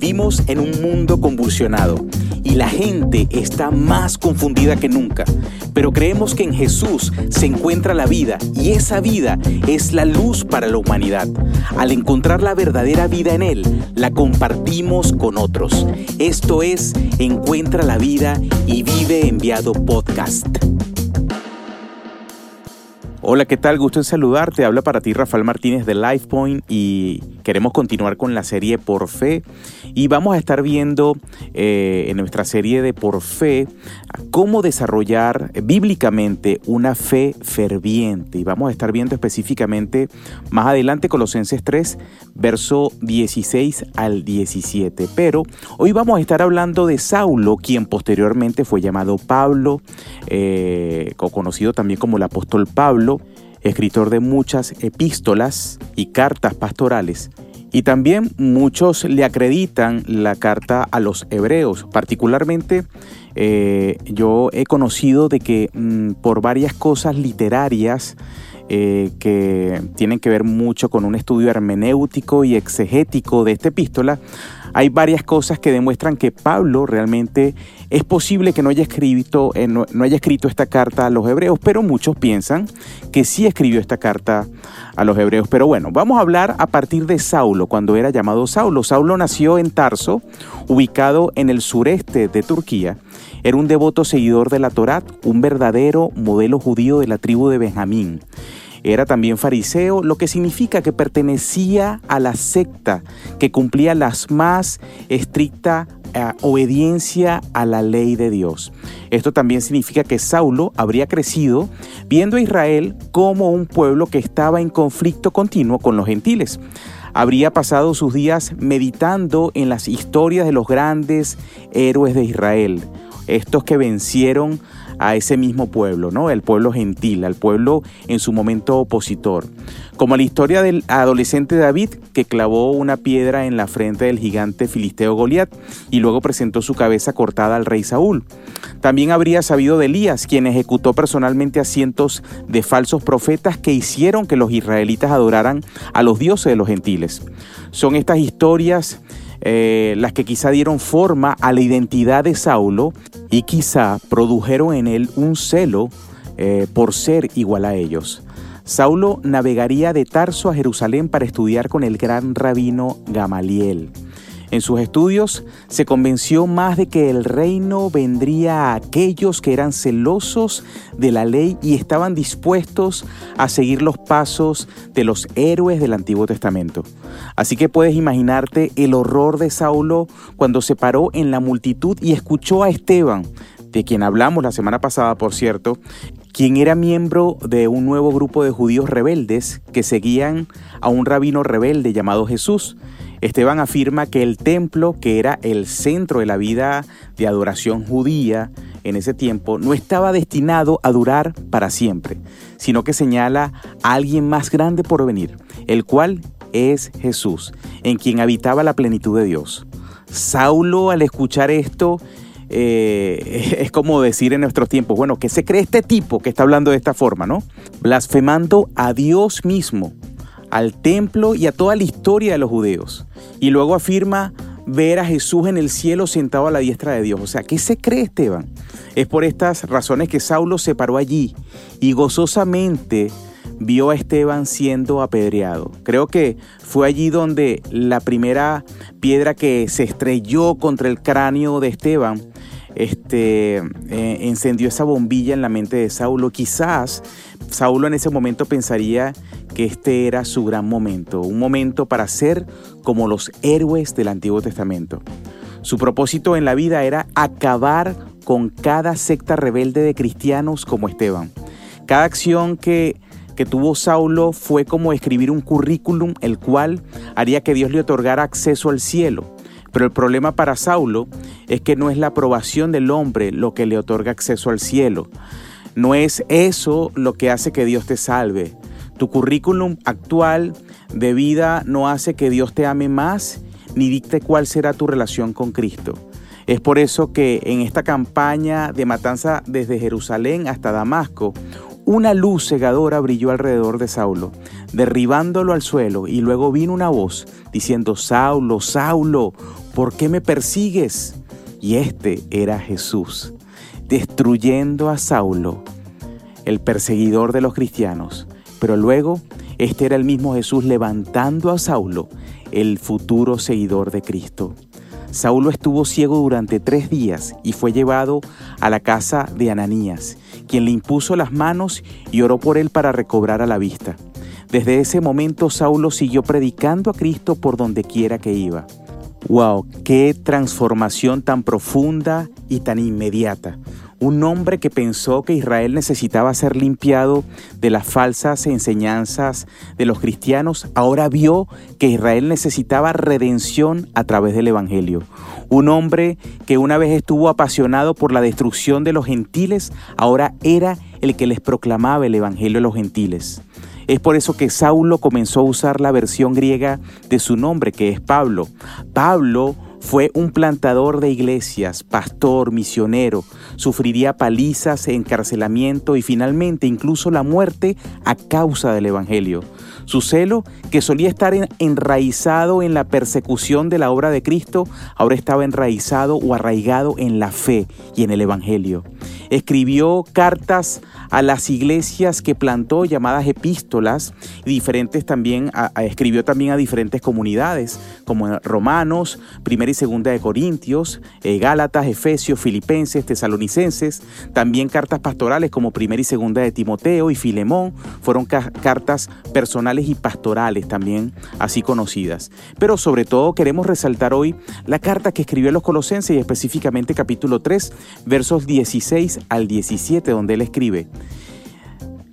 Vivimos en un mundo convulsionado y la gente está más confundida que nunca, pero creemos que en Jesús se encuentra la vida y esa vida es la luz para la humanidad. Al encontrar la verdadera vida en Él, la compartimos con otros. Esto es Encuentra la vida y vive enviado podcast. Hola, ¿qué tal? Gusto en saludarte. Habla para ti Rafael Martínez de LifePoint y queremos continuar con la serie Por Fe. Y vamos a estar viendo eh, en nuestra serie de Por Fe cómo desarrollar bíblicamente una fe ferviente. Y vamos a estar viendo específicamente más adelante Colosenses 3, verso 16 al 17. Pero hoy vamos a estar hablando de Saulo, quien posteriormente fue llamado Pablo, eh, conocido también como el apóstol Pablo escritor de muchas epístolas y cartas pastorales. Y también muchos le acreditan la carta a los hebreos. Particularmente eh, yo he conocido de que mm, por varias cosas literarias eh, que tienen que ver mucho con un estudio hermenéutico y exegético de esta epístola, hay varias cosas que demuestran que Pablo realmente es posible que no haya, escrito, eh, no, haya escrito esta carta a los hebreos, pero muchos piensan que sí escribió esta carta a los hebreos. Pero bueno, vamos a hablar a partir de Saulo, cuando era llamado Saulo. Saulo nació en Tarso, ubicado en el sureste de Turquía. Era un devoto seguidor de la Torá, un verdadero modelo judío de la tribu de Benjamín. Era también fariseo, lo que significa que pertenecía a la secta que cumplía las más estricta eh, obediencia a la ley de Dios. Esto también significa que Saulo habría crecido viendo a Israel como un pueblo que estaba en conflicto continuo con los gentiles habría pasado sus días meditando en las historias de los grandes héroes de Israel, estos que vencieron a ese mismo pueblo, ¿no? El pueblo gentil, al pueblo en su momento opositor. Como la historia del adolescente David que clavó una piedra en la frente del gigante filisteo Goliat y luego presentó su cabeza cortada al rey Saúl. También habría sabido de Elías, quien ejecutó personalmente a cientos de falsos profetas que hicieron que los israelitas adoraran a los dioses de los gentiles. Son estas historias eh, las que quizá dieron forma a la identidad de Saulo y quizá produjeron en él un celo eh, por ser igual a ellos. Saulo navegaría de Tarso a Jerusalén para estudiar con el gran rabino Gamaliel. En sus estudios se convenció más de que el reino vendría a aquellos que eran celosos de la ley y estaban dispuestos a seguir los pasos de los héroes del Antiguo Testamento. Así que puedes imaginarte el horror de Saulo cuando se paró en la multitud y escuchó a Esteban, de quien hablamos la semana pasada, por cierto, quien era miembro de un nuevo grupo de judíos rebeldes que seguían a un rabino rebelde llamado Jesús. Esteban afirma que el templo, que era el centro de la vida de adoración judía en ese tiempo, no estaba destinado a durar para siempre, sino que señala a alguien más grande por venir, el cual es Jesús, en quien habitaba la plenitud de Dios. Saulo al escuchar esto eh, es como decir en nuestros tiempos, bueno, ¿qué se cree este tipo que está hablando de esta forma, no? Blasfemando a Dios mismo, al templo y a toda la historia de los judeos. Y luego afirma ver a Jesús en el cielo sentado a la diestra de Dios. O sea, ¿qué se cree Esteban? Es por estas razones que Saulo se paró allí y gozosamente vio a Esteban siendo apedreado. Creo que fue allí donde la primera piedra que se estrelló contra el cráneo de Esteban este, eh, encendió esa bombilla en la mente de Saulo. Quizás Saulo en ese momento pensaría que este era su gran momento, un momento para ser como los héroes del Antiguo Testamento. Su propósito en la vida era acabar con cada secta rebelde de cristianos como Esteban. Cada acción que, que tuvo Saulo fue como escribir un currículum el cual haría que Dios le otorgara acceso al cielo. Pero el problema para Saulo es que no es la aprobación del hombre lo que le otorga acceso al cielo. No es eso lo que hace que Dios te salve. Tu currículum actual de vida no hace que Dios te ame más ni dicte cuál será tu relación con Cristo. Es por eso que en esta campaña de matanza desde Jerusalén hasta Damasco una luz cegadora brilló alrededor de Saulo, derribándolo al suelo, y luego vino una voz diciendo, Saulo, Saulo, ¿por qué me persigues? Y este era Jesús, destruyendo a Saulo, el perseguidor de los cristianos. Pero luego, este era el mismo Jesús levantando a Saulo, el futuro seguidor de Cristo. Saulo estuvo ciego durante tres días y fue llevado a la casa de Ananías, quien le impuso las manos y oró por él para recobrar a la vista. Desde ese momento Saulo siguió predicando a Cristo por donde quiera que iba. ¡Wow! ¡Qué transformación tan profunda y tan inmediata! Un hombre que pensó que Israel necesitaba ser limpiado de las falsas enseñanzas de los cristianos, ahora vio que Israel necesitaba redención a través del Evangelio. Un hombre que una vez estuvo apasionado por la destrucción de los gentiles, ahora era el que les proclamaba el Evangelio a los gentiles. Es por eso que Saulo comenzó a usar la versión griega de su nombre, que es Pablo. Pablo fue un plantador de iglesias, pastor, misionero, sufriría palizas, encarcelamiento y finalmente incluso la muerte a causa del Evangelio. Su celo, que solía estar enraizado en la persecución de la obra de Cristo, ahora estaba enraizado o arraigado en la fe y en el Evangelio. Escribió cartas a las iglesias que plantó llamadas epístolas y diferentes también escribió también a diferentes comunidades como Romanos, Primera y Segunda de Corintios, eh, Gálatas, Efesios, Filipenses, Tesalonicenses, también cartas pastorales como Primera y Segunda de Timoteo y Filemón, fueron cartas personales y pastorales también así conocidas. Pero sobre todo queremos resaltar hoy la carta que escribió los Colosenses y específicamente capítulo 3, versos 16 al 17, donde él escribe,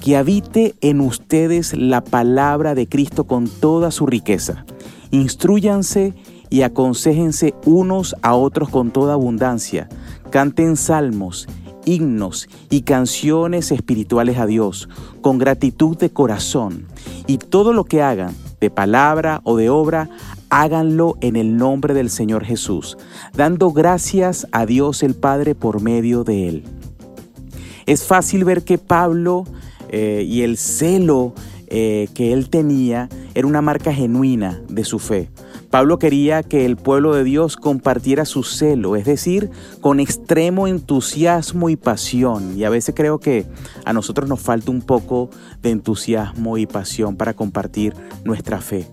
que habite en ustedes la palabra de Cristo con toda su riqueza. Instruyanse y aconsejense unos a otros con toda abundancia. Canten salmos, himnos y canciones espirituales a Dios con gratitud de corazón. Y todo lo que hagan, de palabra o de obra, háganlo en el nombre del Señor Jesús, dando gracias a Dios el Padre por medio de Él. Es fácil ver que Pablo eh, y el celo eh, que él tenía era una marca genuina de su fe. Pablo quería que el pueblo de Dios compartiera su celo, es decir, con extremo entusiasmo y pasión. Y a veces creo que a nosotros nos falta un poco de entusiasmo y pasión para compartir nuestra fe.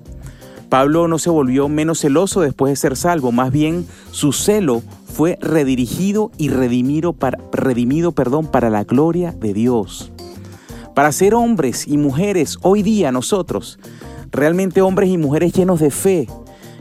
Pablo no se volvió menos celoso después de ser salvo, más bien su celo fue redirigido y redimido para, redimido, perdón, para la gloria de Dios. Para ser hombres y mujeres hoy día nosotros, realmente hombres y mujeres llenos de fe,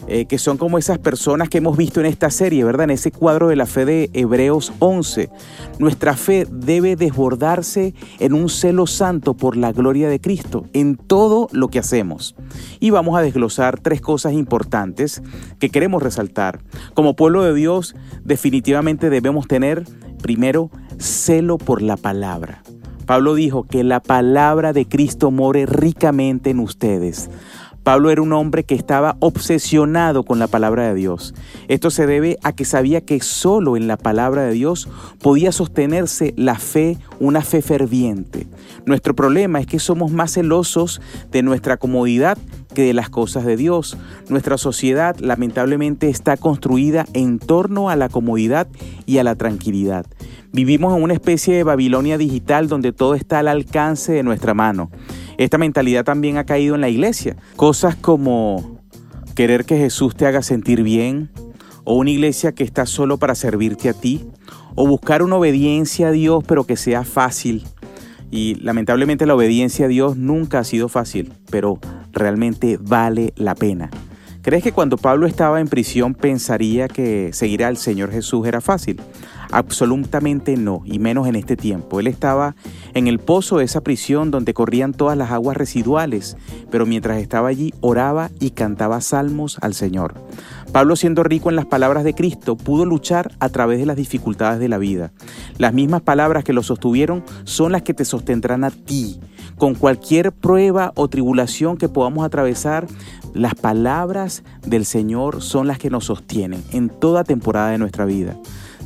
eh, que son como esas personas que hemos visto en esta serie, ¿verdad? En ese cuadro de la fe de Hebreos 11. Nuestra fe debe desbordarse en un celo santo por la gloria de Cristo en todo lo que hacemos. Y vamos a desglosar tres cosas importantes que queremos resaltar. Como pueblo de Dios, definitivamente debemos tener, primero, celo por la palabra. Pablo dijo que la palabra de Cristo more ricamente en ustedes. Pablo era un hombre que estaba obsesionado con la palabra de Dios. Esto se debe a que sabía que solo en la palabra de Dios podía sostenerse la fe, una fe ferviente. Nuestro problema es que somos más celosos de nuestra comodidad que de las cosas de Dios. Nuestra sociedad lamentablemente está construida en torno a la comodidad y a la tranquilidad. Vivimos en una especie de Babilonia digital donde todo está al alcance de nuestra mano. Esta mentalidad también ha caído en la iglesia. Cosas como querer que Jesús te haga sentir bien, o una iglesia que está solo para servirte a ti, o buscar una obediencia a Dios pero que sea fácil. Y lamentablemente la obediencia a Dios nunca ha sido fácil, pero realmente vale la pena. ¿Crees que cuando Pablo estaba en prisión pensaría que seguir al Señor Jesús era fácil? Absolutamente no, y menos en este tiempo. Él estaba en el pozo de esa prisión donde corrían todas las aguas residuales, pero mientras estaba allí oraba y cantaba salmos al Señor. Pablo, siendo rico en las palabras de Cristo, pudo luchar a través de las dificultades de la vida. Las mismas palabras que lo sostuvieron son las que te sostendrán a ti. Con cualquier prueba o tribulación que podamos atravesar, las palabras del Señor son las que nos sostienen en toda temporada de nuestra vida.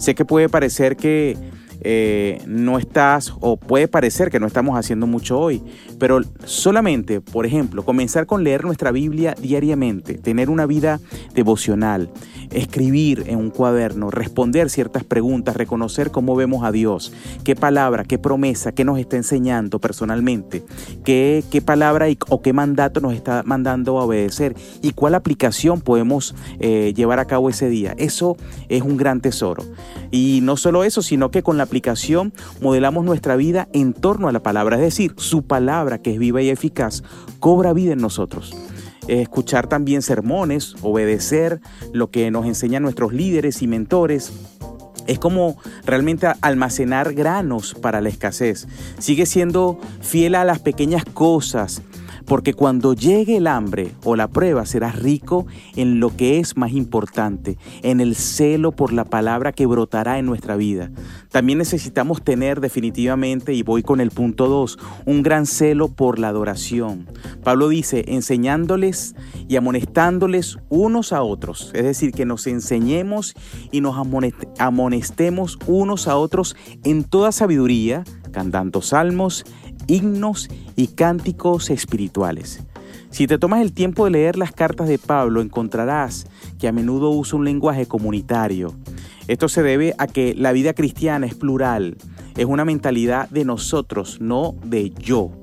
Sé que puede parecer que eh, no estás o puede parecer que no estamos haciendo mucho hoy, pero solamente, por ejemplo, comenzar con leer nuestra Biblia diariamente, tener una vida devocional, escribir en un cuaderno, responder ciertas preguntas, reconocer cómo vemos a Dios, qué palabra, qué promesa, qué nos está enseñando personalmente, qué, palabra o qué mandato nos está mandando a obedecer y cuál aplicación podemos eh, llevar a cabo ese día. Eso es un gran tesoro. Y no solo eso, sino que con la aplicación modelamos nuestra vida en torno a la palabra, es decir, su palabra que es viva y eficaz cobra vida en nosotros escuchar también sermones, obedecer lo que nos enseñan nuestros líderes y mentores. Es como realmente almacenar granos para la escasez. Sigue siendo fiel a las pequeñas cosas, porque cuando llegue el hambre o la prueba serás rico en lo que es más importante, en el celo por la palabra que brotará en nuestra vida. También necesitamos tener definitivamente, y voy con el punto 2, un gran celo por la adoración. Pablo dice, enseñándoles y amonestándoles unos a otros, es decir, que nos enseñemos y nos amonestemos unos a otros en toda sabiduría, cantando salmos, himnos y cánticos espirituales. Si te tomas el tiempo de leer las cartas de Pablo, encontrarás que a menudo usa un lenguaje comunitario. Esto se debe a que la vida cristiana es plural, es una mentalidad de nosotros, no de yo.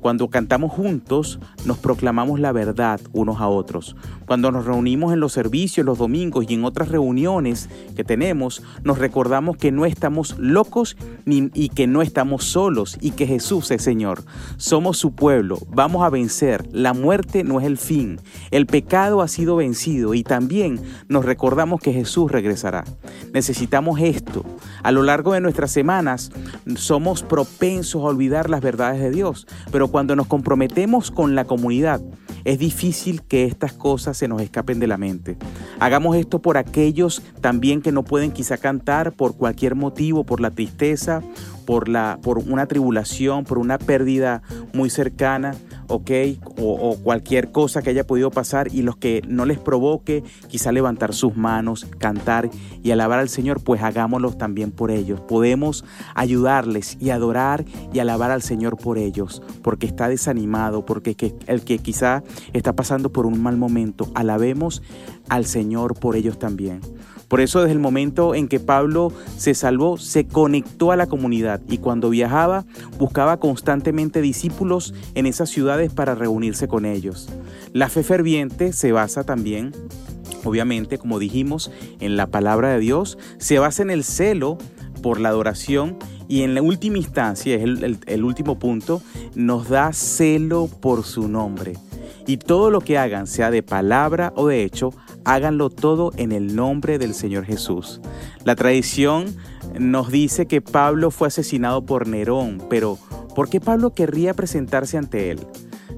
Cuando cantamos juntos, nos proclamamos la verdad unos a otros. Cuando nos reunimos en los servicios los domingos y en otras reuniones que tenemos, nos recordamos que no estamos locos ni, y que no estamos solos y que Jesús es Señor. Somos su pueblo, vamos a vencer. La muerte no es el fin. El pecado ha sido vencido y también nos recordamos que Jesús regresará. Necesitamos esto. A lo largo de nuestras semanas somos propensos a olvidar las verdades de Dios, pero cuando nos comprometemos con la comunidad, es difícil que estas cosas se nos escapen de la mente. Hagamos esto por aquellos también que no pueden quizá cantar por cualquier motivo, por la tristeza, por, la, por una tribulación, por una pérdida muy cercana. ¿Ok? O, cualquier cosa que haya podido pasar y los que no les provoque, quizá levantar sus manos, cantar y alabar al Señor, pues hagámoslo también por ellos. Podemos ayudarles y adorar y alabar al Señor por ellos, porque está desanimado, porque el que quizá está pasando por un mal momento, alabemos al Señor por ellos también. Por eso desde el momento en que Pablo se salvó, se conectó a la comunidad y cuando viajaba buscaba constantemente discípulos en esas ciudades para reunirse con ellos. La fe ferviente se basa también, obviamente, como dijimos, en la palabra de Dios, se basa en el celo por la adoración y en la última instancia, es el, último punto, nos da celo por su nombre. Y todo lo que hagan, sea de palabra o de hecho, háganlo todo en el nombre del Señor Jesús. La tradición nos dice que Pablo fue asesinado por Nerón, pero ¿por qué Pablo querría presentarse ante él?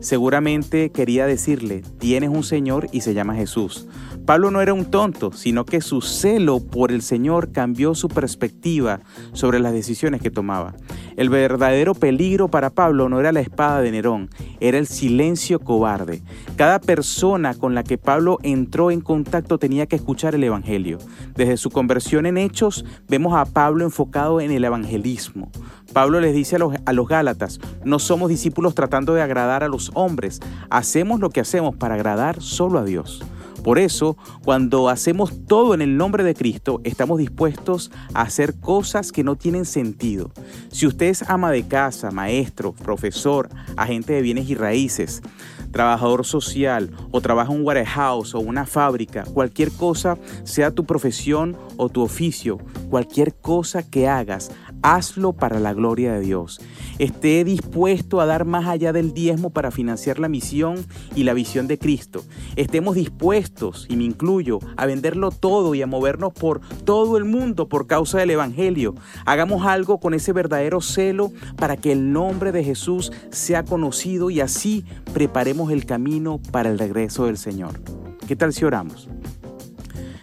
Seguramente quería decirle, tienes un Señor y se llama Jesús. Pablo no era un tonto, sino que su celo por el Señor cambió su perspectiva sobre las decisiones que tomaba. El verdadero peligro para Pablo no era la espada de Nerón, era el silencio cobarde. Cada persona con la que Pablo entró en contacto tenía que escuchar el Evangelio. Desde su conversión en Hechos vemos a Pablo enfocado en el evangelismo. Pablo les dice a los, a los Gálatas, no somos discípulos tratando de agradar a los hombres, hacemos lo que hacemos para agradar solo a Dios. Por eso, cuando hacemos todo en el nombre de Cristo, estamos dispuestos a hacer cosas que no tienen sentido. Si usted es ama de casa, maestro, profesor, agente de bienes y raíces, trabajador social o trabaja en un warehouse o una fábrica, cualquier cosa, sea tu profesión o tu oficio, cualquier cosa que hagas, hazlo para la gloria de Dios. Esté dispuesto a dar más allá del diezmo para financiar la misión y la visión de Cristo. Estemos dispuestos, y me incluyo, a venderlo todo y a movernos por todo el mundo por causa del Evangelio. Hagamos algo con ese verdadero celo para que el nombre de Jesús sea conocido y así preparemos el camino para el regreso del Señor. ¿Qué tal si oramos?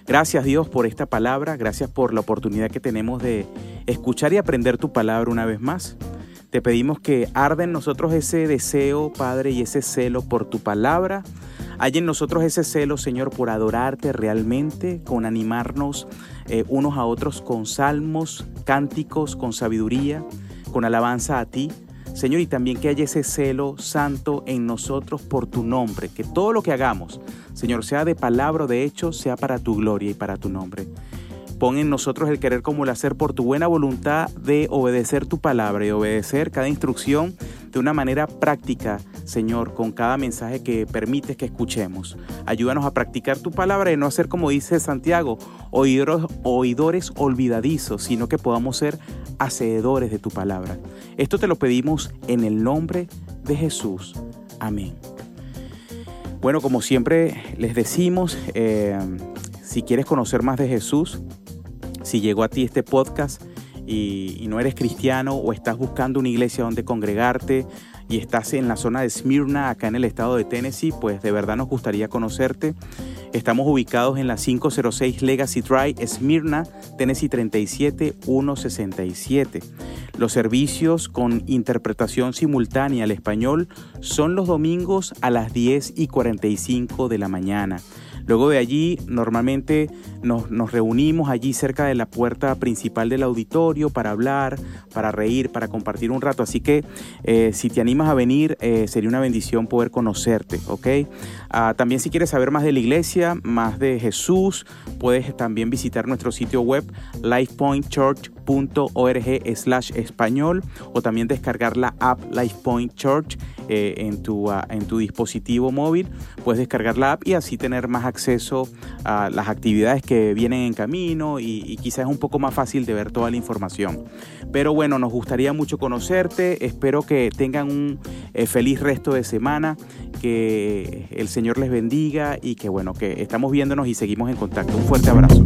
Gracias Dios por esta palabra, gracias por la oportunidad que tenemos de escuchar y aprender tu palabra una vez más. Te pedimos que arde en nosotros ese deseo, Padre, y ese celo por tu palabra. Hay en nosotros ese celo, Señor, por adorarte realmente, con animarnos eh, unos a otros con salmos, cánticos, con sabiduría, con alabanza a ti. Señor, y también que haya ese celo santo en nosotros por tu nombre, que todo lo que hagamos, Señor, sea de palabra o de hecho, sea para tu gloria y para tu nombre. Pon en nosotros el querer como el hacer por tu buena voluntad de obedecer tu palabra y obedecer cada instrucción de una manera práctica, Señor, con cada mensaje que permites que escuchemos. Ayúdanos a practicar tu palabra y no hacer como dice Santiago, oidores, olvidadizos, sino que podamos ser hacedores de tu palabra. Esto te lo pedimos en el nombre de Jesús. Amén. Bueno, como siempre les decimos, eh, si quieres conocer más de Jesús, si llegó a ti este podcast y, no eres cristiano o estás buscando una iglesia donde congregarte y estás en la zona de Smyrna, acá en el estado de Tennessee, pues de verdad nos gustaría conocerte. Estamos ubicados en la 506 Legacy Drive, Smyrna, Tennessee 37167. Los servicios con interpretación simultánea al español son los domingos a las 10 y 45 de la mañana. Luego de allí normalmente nos, reunimos allí cerca de la puerta principal del auditorio para hablar, para reír, para compartir un rato. Así que eh, si te animas a venir, eh, sería una bendición poder conocerte, ¿ok? Ah, también si quieres saber más de la iglesia, más de Jesús, puedes también visitar nuestro sitio web lifepointchurch.org slash español o también descargar la app LifePoint Church eh, en, tu, ah, en tu dispositivo móvil. Puedes descargar la app y así tener más acceso a las actividades que vienen en camino y, quizás es un poco más fácil de ver toda la información. Pero bueno, nos gustaría mucho conocerte. Espero que tengan un eh, feliz resto de semana, que el Señor les bendiga y que bueno, que estamos viéndonos y seguimos en contacto. Un fuerte abrazo.